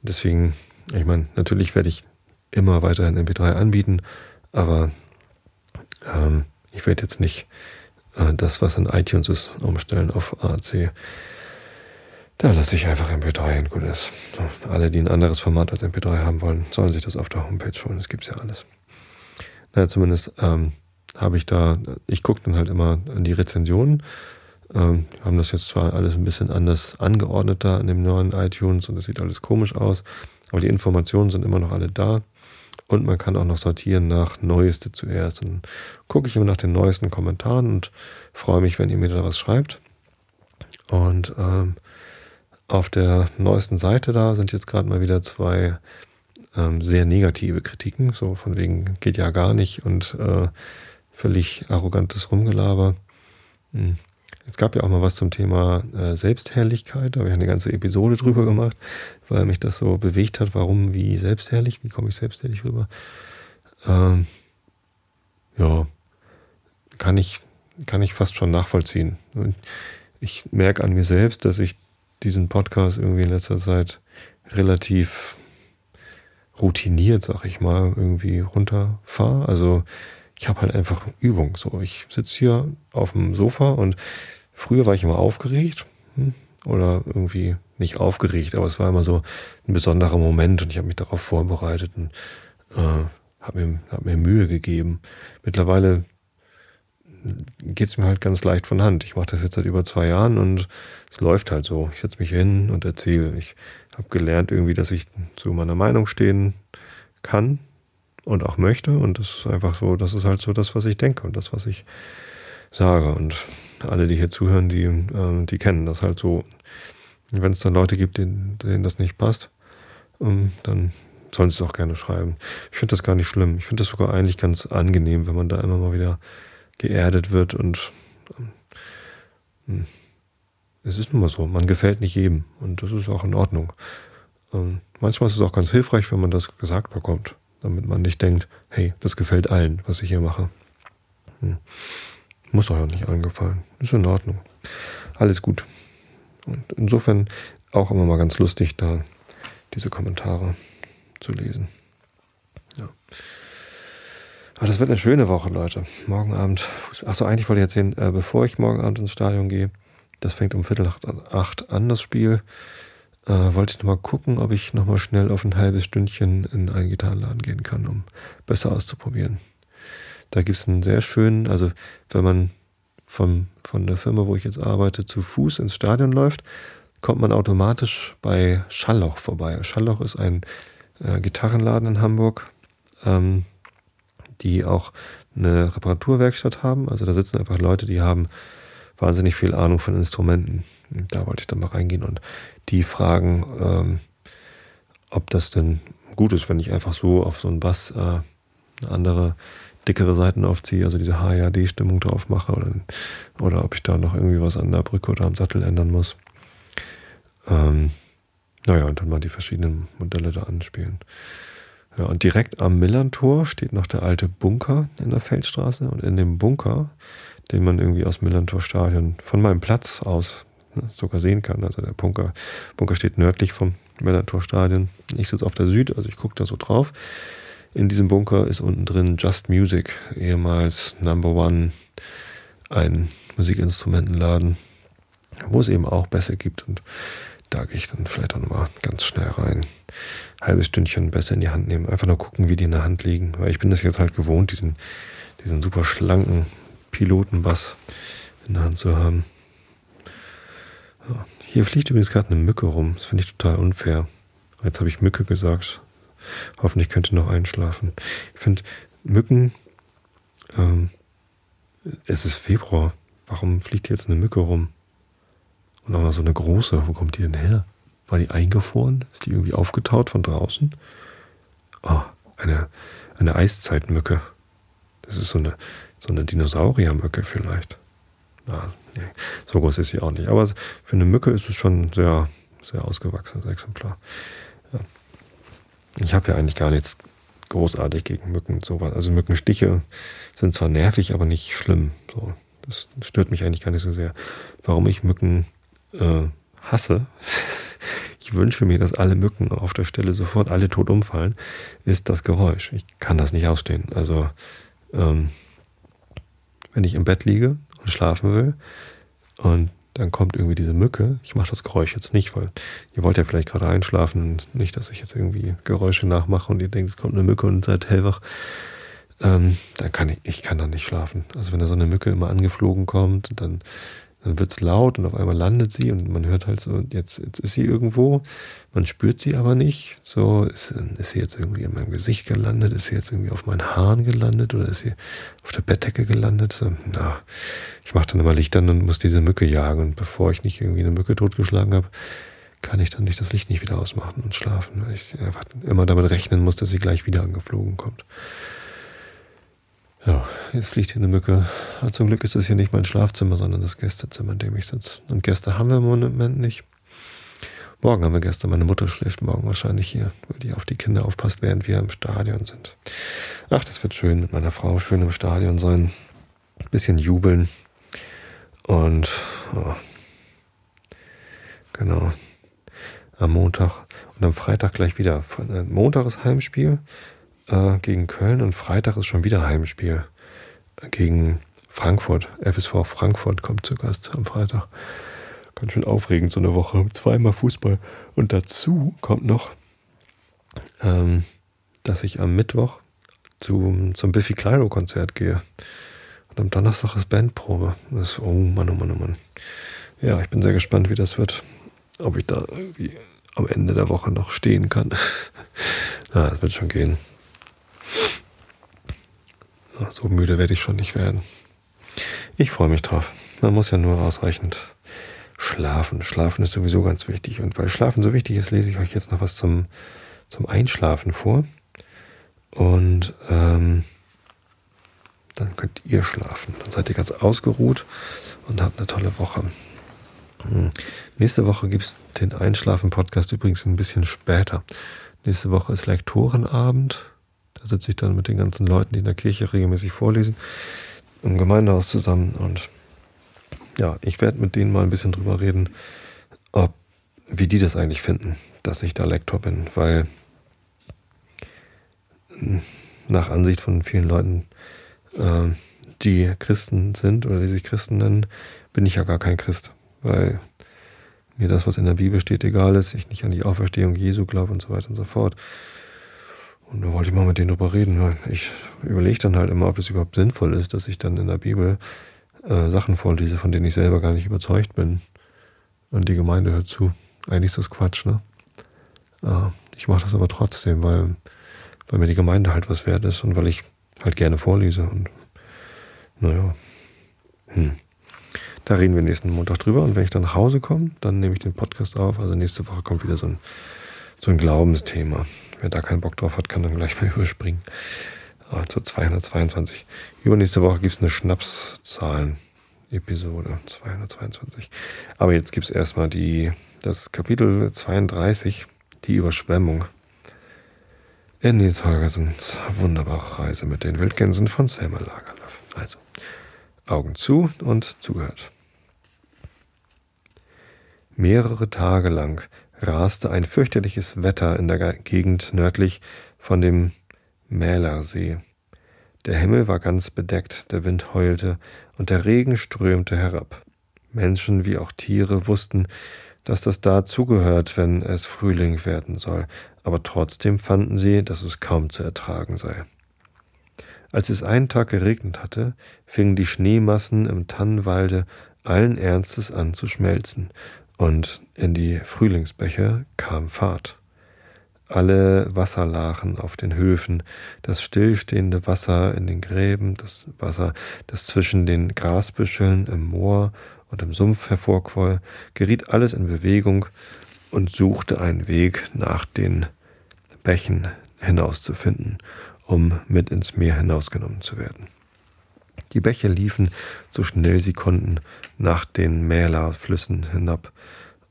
Deswegen, ich meine, natürlich werde ich immer weiterhin MP3 anbieten, aber ähm, ich werde jetzt nicht äh, das, was in iTunes ist, umstellen auf AAC. Da lasse ich einfach MP3 und gut ist. Alle, die ein anderes Format als MP3 haben wollen, sollen sich das auf der Homepage holen. Das gibt es ja alles. Naja, zumindest ähm, habe ich da, ich gucke dann halt immer an die Rezensionen. Ähm, haben das jetzt zwar alles ein bisschen anders angeordnet da in dem neuen iTunes und es sieht alles komisch aus, aber die Informationen sind immer noch alle da. Und man kann auch noch sortieren nach Neueste zuerst. Und gucke ich immer nach den neuesten Kommentaren und freue mich, wenn ihr mir da was schreibt. Und ähm, auf der neuesten Seite da sind jetzt gerade mal wieder zwei ähm, sehr negative Kritiken, so von wegen geht ja gar nicht und äh, völlig arrogantes Rumgelaber. Hm. Es gab ja auch mal was zum Thema äh, Selbstherrlichkeit, da habe ich eine ganze Episode drüber gemacht, weil mich das so bewegt hat, warum, wie selbstherrlich, wie komme ich selbstherrlich rüber. Ähm, ja, kann ich, kann ich fast schon nachvollziehen. Ich merke an mir selbst, dass ich diesen Podcast irgendwie in letzter Zeit relativ routiniert, sag ich mal, irgendwie runterfahre. Also ich habe halt einfach Übung. So, ich sitze hier auf dem Sofa und früher war ich immer aufgeregt hm, oder irgendwie nicht aufgeregt, aber es war immer so ein besonderer Moment und ich habe mich darauf vorbereitet und äh, habe mir, hab mir Mühe gegeben. Mittlerweile geht es mir halt ganz leicht von Hand. Ich mache das jetzt seit über zwei Jahren und es läuft halt so. Ich setze mich hin und erzähle. Ich habe gelernt irgendwie, dass ich zu meiner Meinung stehen kann und auch möchte. Und das ist einfach so, das ist halt so das, was ich denke und das, was ich sage. Und alle, die hier zuhören, die, äh, die kennen das halt so. Wenn es dann Leute gibt, denen, denen das nicht passt, ähm, dann sollen sie es auch gerne schreiben. Ich finde das gar nicht schlimm. Ich finde das sogar eigentlich ganz angenehm, wenn man da immer mal wieder geerdet wird und ähm, es ist nun mal so, man gefällt nicht jedem und das ist auch in Ordnung. Ähm, manchmal ist es auch ganz hilfreich, wenn man das gesagt bekommt, damit man nicht denkt, hey, das gefällt allen, was ich hier mache. Hm. Muss auch nicht allen gefallen. Ist in Ordnung. Alles gut. Und insofern auch immer mal ganz lustig, da diese Kommentare zu lesen. Aber das wird eine schöne Woche, Leute. Morgen Abend. Achso, eigentlich wollte ich erzählen, äh, bevor ich morgen Abend ins Stadion gehe, das fängt um Viertel acht an, das Spiel. Äh, wollte ich nochmal gucken, ob ich nochmal schnell auf ein halbes Stündchen in einen Gitarrenladen gehen kann, um besser auszuprobieren. Da gibt es einen sehr schönen, also wenn man vom, von der Firma, wo ich jetzt arbeite, zu Fuß ins Stadion läuft, kommt man automatisch bei Schalloch vorbei. Schalloch ist ein äh, Gitarrenladen in Hamburg, ähm, die auch eine Reparaturwerkstatt haben. Also da sitzen einfach Leute, die haben wahnsinnig viel Ahnung von Instrumenten. Da wollte ich dann mal reingehen und die fragen, ähm, ob das denn gut ist, wenn ich einfach so auf so einen Bass äh, eine andere dickere Seiten aufziehe, also diese HRD-Stimmung drauf mache oder, oder ob ich da noch irgendwie was an der Brücke oder am Sattel ändern muss. Ähm, naja, und dann mal die verschiedenen Modelle da anspielen. Ja, und direkt am Millantor steht noch der alte Bunker in der Feldstraße und in dem Bunker den man irgendwie aus Millantor-Stadion von meinem Platz aus ne, sogar sehen kann. Also der Bunker, Bunker steht nördlich vom Millantor-Stadion. Ich sitze auf der Süd, also ich gucke da so drauf. In diesem Bunker ist unten drin Just Music, ehemals Number One, ein Musikinstrumentenladen, wo es eben auch Bässe gibt. Und da gehe ich dann vielleicht auch nochmal ganz schnell rein. Halbes Stündchen Bässe in die Hand nehmen. Einfach nur gucken, wie die in der Hand liegen. Weil ich bin das jetzt halt gewohnt, diesen, diesen super schlanken Pilotenbass in der Hand zu haben. Hier fliegt übrigens gerade eine Mücke rum. Das finde ich total unfair. Jetzt habe ich Mücke gesagt. Hoffentlich könnt ihr noch einschlafen. Ich finde, Mücken, ähm, es ist Februar. Warum fliegt jetzt eine Mücke rum? Und auch noch so eine große. Wo kommt die denn her? War die eingefroren? Ist die irgendwie aufgetaut von draußen? Oh, eine, eine Eiszeitmücke. Das ist so eine, so eine Dinosauriermücke vielleicht. Ah, nee, so groß ist sie auch nicht. Aber für eine Mücke ist es schon ein sehr, sehr ausgewachsenes Exemplar. Ja. Ich habe ja eigentlich gar nichts großartig gegen Mücken und sowas. Also Mückenstiche sind zwar nervig, aber nicht schlimm. So, das stört mich eigentlich gar nicht so sehr. Warum ich Mücken äh, hasse, [LAUGHS] ich wünsche mir, dass alle Mücken auf der Stelle sofort alle tot umfallen, ist das Geräusch. Ich kann das nicht ausstehen. Also ähm, wenn ich im Bett liege und schlafen will und dann kommt irgendwie diese Mücke. Ich mache das Geräusch jetzt nicht, weil ihr wollt ja vielleicht gerade einschlafen und nicht, dass ich jetzt irgendwie Geräusche nachmache und ihr denkt, es kommt eine Mücke und seid hellwach. Ähm, dann kann ich, ich kann dann nicht schlafen. Also wenn da so eine Mücke immer angeflogen kommt, dann dann wird es laut und auf einmal landet sie und man hört halt so, jetzt, jetzt ist sie irgendwo, man spürt sie aber nicht. So, ist, ist sie jetzt irgendwie in meinem Gesicht gelandet, ist sie jetzt irgendwie auf meinen Haaren gelandet oder ist sie auf der Bettdecke gelandet? So, na, ich mache dann immer Licht an und muss diese Mücke jagen. Und bevor ich nicht irgendwie eine Mücke totgeschlagen habe, kann ich dann nicht das Licht nicht wieder ausmachen und schlafen, weil ich einfach immer damit rechnen muss, dass sie gleich wieder angeflogen kommt. Ja, jetzt fliegt hier eine Mücke. Aber zum Glück ist das hier nicht mein Schlafzimmer, sondern das Gästezimmer, in dem ich sitze. Und Gäste haben wir im Moment nicht. Morgen haben wir Gäste. Meine Mutter schläft morgen wahrscheinlich hier, weil die auf die Kinder aufpasst, während wir im Stadion sind. Ach, das wird schön mit meiner Frau, schön im Stadion sein. Ein bisschen jubeln. Und oh, genau. Am Montag und am Freitag gleich wieder. Äh, Montag ist Heimspiel äh, gegen Köln und Freitag ist schon wieder Heimspiel gegen Frankfurt. FSV Frankfurt kommt zu Gast am Freitag. Ganz schön aufregend, so eine Woche. Zweimal Fußball. Und dazu kommt noch, ähm, dass ich am Mittwoch zu, zum Biffy Clyro Konzert gehe. Und am Donnerstag ist Bandprobe. Das, oh Mann, oh Mann, oh Mann. Ja, ich bin sehr gespannt, wie das wird. Ob ich da irgendwie am Ende der Woche noch stehen kann. [LAUGHS] ja, es wird schon gehen. So müde werde ich schon nicht werden. Ich freue mich drauf. Man muss ja nur ausreichend schlafen. Schlafen ist sowieso ganz wichtig. Und weil Schlafen so wichtig ist, lese ich euch jetzt noch was zum, zum Einschlafen vor. Und ähm, dann könnt ihr schlafen. Dann seid ihr ganz ausgeruht und habt eine tolle Woche. Hm. Nächste Woche gibt es den Einschlafen-Podcast übrigens ein bisschen später. Nächste Woche ist Lektorenabend. Da sitze ich dann mit den ganzen Leuten, die in der Kirche regelmäßig vorlesen, im Gemeindehaus zusammen. Und ja, ich werde mit denen mal ein bisschen drüber reden, ob, wie die das eigentlich finden, dass ich da Lektor bin. Weil nach Ansicht von vielen Leuten, äh, die Christen sind oder die sich Christen nennen, bin ich ja gar kein Christ. Weil mir das, was in der Bibel steht, egal ist, ich nicht an die Auferstehung Jesu glaube und so weiter und so fort. Und da wollte ich mal mit denen drüber reden. Ich überlege dann halt immer, ob es überhaupt sinnvoll ist, dass ich dann in der Bibel äh, Sachen vorlese, von denen ich selber gar nicht überzeugt bin. Und die Gemeinde hört zu. Eigentlich ist das Quatsch, ne? Äh, ich mache das aber trotzdem, weil, weil mir die Gemeinde halt was wert ist und weil ich halt gerne vorlese. Und naja. Hm. Da reden wir nächsten Montag drüber. Und wenn ich dann nach Hause komme, dann nehme ich den Podcast auf. Also nächste Woche kommt wieder so ein, so ein Glaubensthema. Wer da keinen Bock drauf hat, kann dann gleich [LAUGHS] mal überspringen. Also 222. Übernächste Woche gibt es eine Schnapszahlen-Episode. 222. Aber jetzt gibt es erstmal die, das Kapitel 32, die Überschwemmung. In Nils Holgersens wunderbare Reise mit den Wildgänsen von Selma Lagerlöf. Also, Augen zu und zugehört. Mehrere Tage lang raste ein fürchterliches Wetter in der Gegend nördlich von dem Mälersee. Der Himmel war ganz bedeckt, der Wind heulte und der Regen strömte herab. Menschen wie auch Tiere wussten, dass das dazugehört, wenn es Frühling werden soll, aber trotzdem fanden sie, dass es kaum zu ertragen sei. Als es einen Tag geregnet hatte, fingen die Schneemassen im Tannenwalde allen Ernstes an zu schmelzen, und in die Frühlingsbäche kam Fahrt. alle Wasserlachen auf den Höfen, das stillstehende Wasser in den Gräben, das Wasser, das zwischen den Grasbüscheln im Moor und im Sumpf hervorquoll, geriet alles in Bewegung und suchte einen Weg nach den Bächen hinauszufinden, um mit ins Meer hinausgenommen zu werden. Die Bäche liefen, so schnell sie konnten, nach den Mälerflüssen hinab,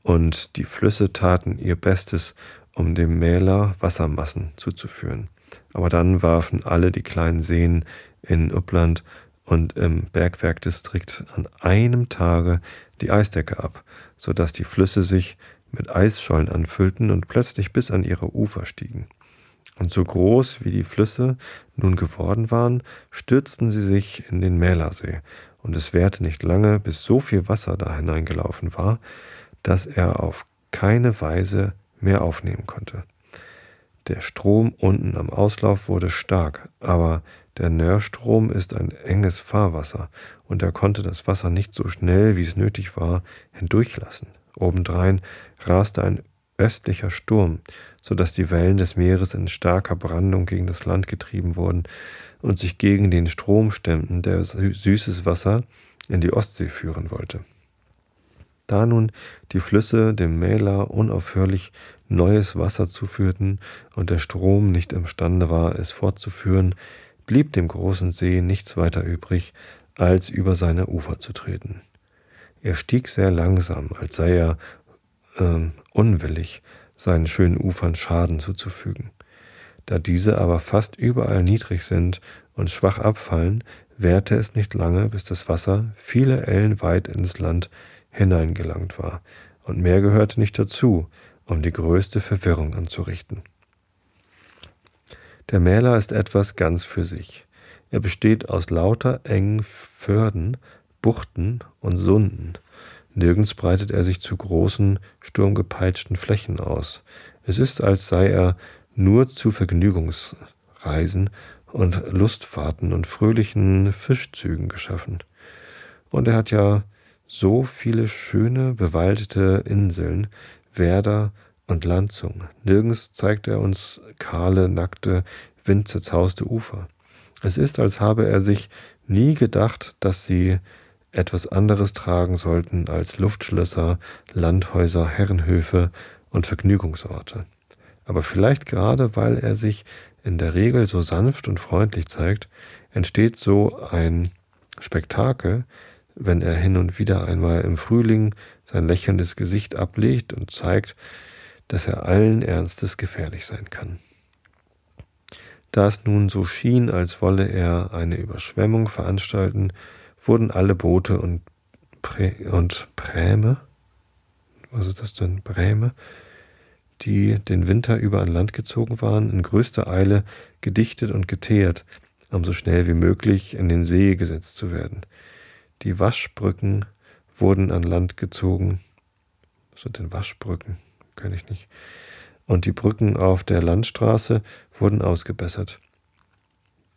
und die Flüsse taten ihr Bestes, um dem Mäler Wassermassen zuzuführen. Aber dann warfen alle die kleinen Seen in Uppland und im Bergwerkdistrikt an einem Tage die Eisdecke ab, so dass die Flüsse sich mit Eisschollen anfüllten und plötzlich bis an ihre Ufer stiegen. Und so groß wie die Flüsse nun geworden waren, stürzten sie sich in den Mälersee, und es währte nicht lange, bis so viel Wasser da hineingelaufen war, dass er auf keine Weise mehr aufnehmen konnte. Der Strom unten am Auslauf wurde stark, aber der Nörstrom ist ein enges Fahrwasser, und er konnte das Wasser nicht so schnell, wie es nötig war, hindurchlassen. Obendrein raste ein östlicher Sturm, so dass die Wellen des Meeres in starker Brandung gegen das Land getrieben wurden und sich gegen den Strom stemmten, der süßes Wasser in die Ostsee führen wollte. Da nun die Flüsse dem Mäler unaufhörlich neues Wasser zuführten und der Strom nicht imstande war, es fortzuführen, blieb dem großen See nichts weiter übrig, als über seine Ufer zu treten. Er stieg sehr langsam, als sei er äh, unwillig, seinen schönen Ufern Schaden zuzufügen. Da diese aber fast überall niedrig sind und schwach abfallen, währte es nicht lange, bis das Wasser viele Ellen weit ins Land hineingelangt war, und mehr gehörte nicht dazu, um die größte Verwirrung anzurichten. Der Mäler ist etwas ganz für sich. Er besteht aus lauter engen Förden, Buchten und Sunden. Nirgends breitet er sich zu großen, sturmgepeitschten Flächen aus. Es ist, als sei er nur zu Vergnügungsreisen und Lustfahrten und fröhlichen Fischzügen geschaffen. Und er hat ja so viele schöne, bewaldete Inseln, Werder und Landzungen. Nirgends zeigt er uns kahle, nackte, windzerzauste Ufer. Es ist, als habe er sich nie gedacht, dass sie etwas anderes tragen sollten als Luftschlösser, Landhäuser, Herrenhöfe und Vergnügungsorte. Aber vielleicht gerade weil er sich in der Regel so sanft und freundlich zeigt, entsteht so ein Spektakel, wenn er hin und wieder einmal im Frühling sein lächelndes Gesicht ablegt und zeigt, dass er allen Ernstes gefährlich sein kann. Da es nun so schien, als wolle er eine Überschwemmung veranstalten, wurden alle Boote und, Prä und Präme, was ist das denn, Präme, die den Winter über an Land gezogen waren, in größter Eile gedichtet und geteert, um so schnell wie möglich in den See gesetzt zu werden. Die Waschbrücken wurden an Land gezogen. Was sind denn Waschbrücken? Kann ich nicht. Und die Brücken auf der Landstraße wurden ausgebessert.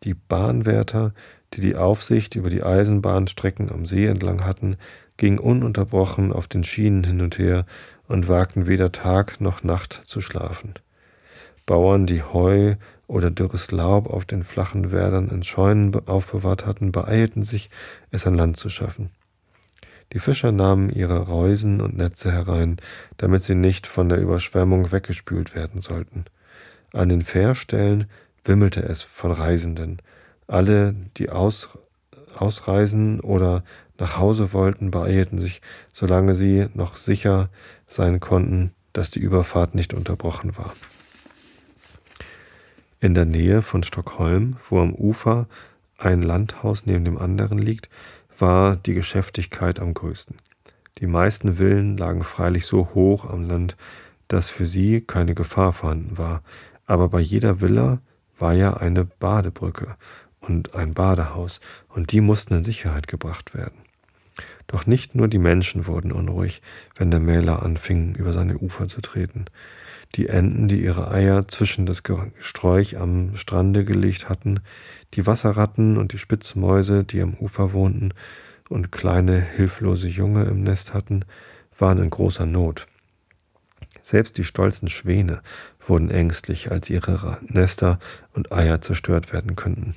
Die Bahnwärter, die die Aufsicht über die Eisenbahnstrecken am See entlang hatten, gingen ununterbrochen auf den Schienen hin und her und wagten weder Tag noch Nacht zu schlafen. Bauern, die Heu oder dürres Laub auf den flachen Wäldern in Scheunen aufbewahrt hatten, beeilten sich, es an Land zu schaffen. Die Fischer nahmen ihre Reusen und Netze herein, damit sie nicht von der Überschwemmung weggespült werden sollten. An den Fährstellen wimmelte es von Reisenden. Alle, die aus, ausreisen oder nach Hause wollten, beeilten sich, solange sie noch sicher sein konnten, dass die Überfahrt nicht unterbrochen war. In der Nähe von Stockholm, wo am Ufer ein Landhaus neben dem anderen liegt, war die Geschäftigkeit am größten. Die meisten Villen lagen freilich so hoch am Land, dass für sie keine Gefahr vorhanden war, aber bei jeder Villa war ja eine Badebrücke und ein Badehaus, und die mussten in Sicherheit gebracht werden. Doch nicht nur die Menschen wurden unruhig, wenn der Mähler anfing, über seine Ufer zu treten. Die Enten, die ihre Eier zwischen das Sträuch am Strande gelegt hatten, die Wasserratten und die Spitzmäuse, die am Ufer wohnten und kleine, hilflose Junge im Nest hatten, waren in großer Not. Selbst die stolzen Schwäne wurden ängstlich, als ihre Nester und Eier zerstört werden könnten.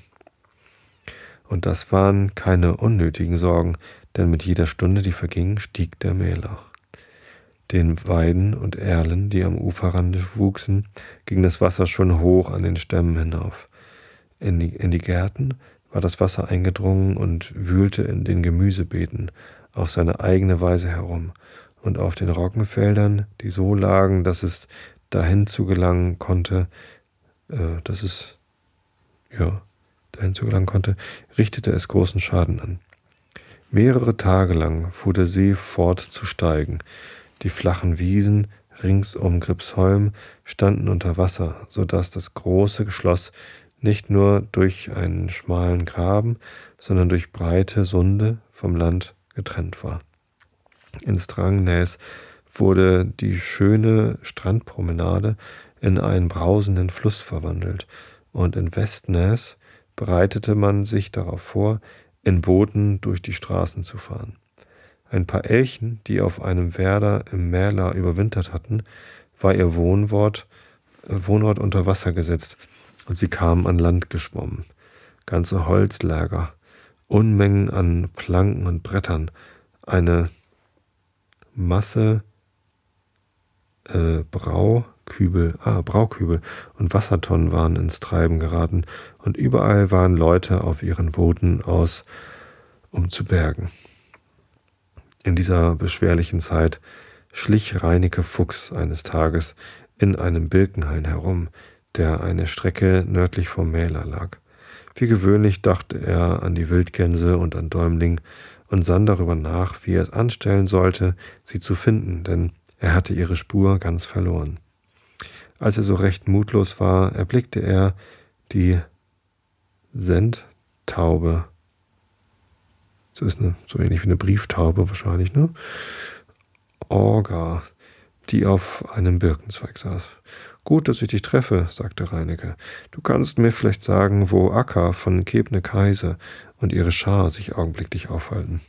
Und das waren keine unnötigen Sorgen, denn mit jeder Stunde, die verging, stieg der Mähler. Den Weiden und Erlen, die am Uferrande wuchsen, ging das Wasser schon hoch an den Stämmen hinauf. In die, in die Gärten war das Wasser eingedrungen und wühlte in den Gemüsebeeten auf seine eigene Weise herum, und auf den Roggenfeldern, die so lagen, dass es dahin zu gelangen konnte, äh, dass es ja dahin zu gelangen konnte, richtete es großen Schaden an. Mehrere Tage lang fuhr der See fort zu steigen. Die flachen Wiesen rings um Gripsholm standen unter Wasser, so dass das große Schloss nicht nur durch einen schmalen Graben, sondern durch breite Sunde vom Land getrennt war. In Strangnäs wurde die schöne Strandpromenade in einen brausenden Fluss verwandelt, und in Westnäs bereitete man sich darauf vor, in Booten durch die Straßen zu fahren. Ein paar Elchen, die auf einem Werder im Mähler überwintert hatten, war ihr Wohnwort, äh, Wohnort unter Wasser gesetzt, und sie kamen an Land geschwommen. Ganze Holzlager, Unmengen an Planken und Brettern, eine Masse äh, Braukübel, ah, Braukübel und Wassertonnen waren ins Treiben geraten und überall waren Leute auf ihren Booten aus, um zu bergen. In dieser beschwerlichen Zeit schlich Reineke Fuchs eines Tages in einem Birkenhain herum, der eine Strecke nördlich vom Mähler lag. Wie gewöhnlich dachte er an die Wildgänse und an Däumling und sann darüber nach, wie er es anstellen sollte, sie zu finden, denn er hatte ihre Spur ganz verloren. Als er so recht mutlos war, erblickte er die Sendtaube. So ist eine, so ähnlich wie eine Brieftaube wahrscheinlich, ne? Orga, die auf einem Birkenzweig saß. Gut, dass ich dich treffe, sagte Reinecke. Du kannst mir vielleicht sagen, wo Akka von Kebne Kaiser und ihre Schar sich augenblicklich aufhalten.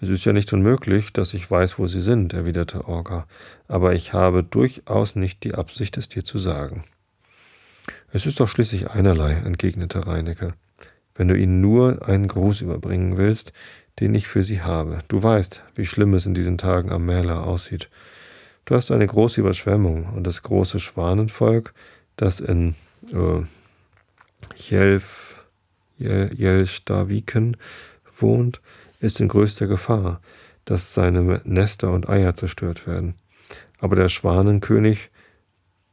Es ist ja nicht unmöglich, dass ich weiß, wo sie sind, erwiderte Orga, aber ich habe durchaus nicht die Absicht, es dir zu sagen. Es ist doch schließlich einerlei, entgegnete Reinecke, wenn du ihnen nur einen Gruß überbringen willst, den ich für sie habe. Du weißt, wie schlimm es in diesen Tagen am Mähler aussieht. Du hast eine große Überschwemmung und das große Schwanenvolk, das in äh, Jelf, Jel, Jelstaviken wohnt, ist in größter Gefahr, dass seine Nester und Eier zerstört werden. Aber der Schwanenkönig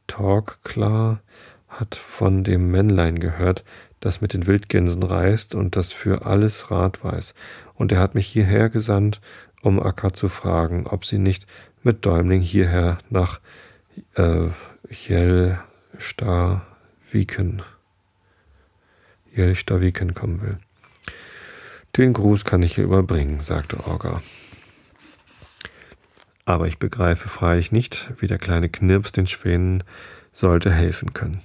Torklar hat von dem Männlein gehört, das mit den Wildgänsen reist und das für alles Rat weiß. Und er hat mich hierher gesandt, um Akka zu fragen, ob sie nicht mit Däumling hierher nach äh, Jelstaviken kommen will. Den Gruß kann ich hier überbringen, sagte Orga. Aber ich begreife freilich nicht, wie der kleine Knirps den Schwänen sollte helfen können.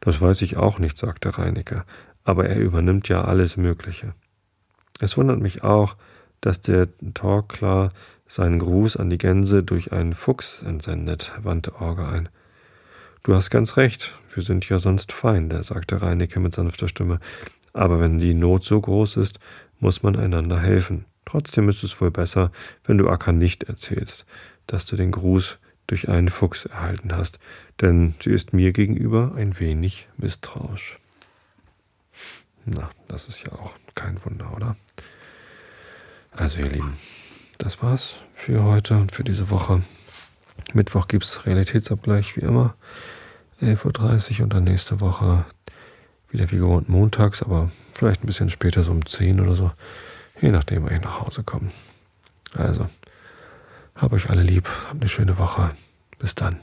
Das weiß ich auch nicht, sagte Reinecke, aber er übernimmt ja alles Mögliche. Es wundert mich auch, dass der Torklar seinen Gruß an die Gänse durch einen Fuchs entsendet, wandte Orga ein. Du hast ganz recht, wir sind ja sonst Feinde, sagte Reinecke mit sanfter Stimme. Aber wenn die Not so groß ist, muss man einander helfen. Trotzdem ist es wohl besser, wenn du Akka nicht erzählst, dass du den Gruß durch einen Fuchs erhalten hast, denn sie ist mir gegenüber ein wenig misstrauisch. Na, das ist ja auch kein Wunder, oder? Also ihr Lieben, das war's für heute und für diese Woche. Mittwoch gibt's Realitätsabgleich wie immer. 11.30 Uhr und dann nächste Woche wieder wie gewohnt montags, aber vielleicht ein bisschen später, so um 10 oder so, je nachdem, wann ich nach Hause komme. Also, hab euch alle lieb, habt eine schöne Woche. Bis dann.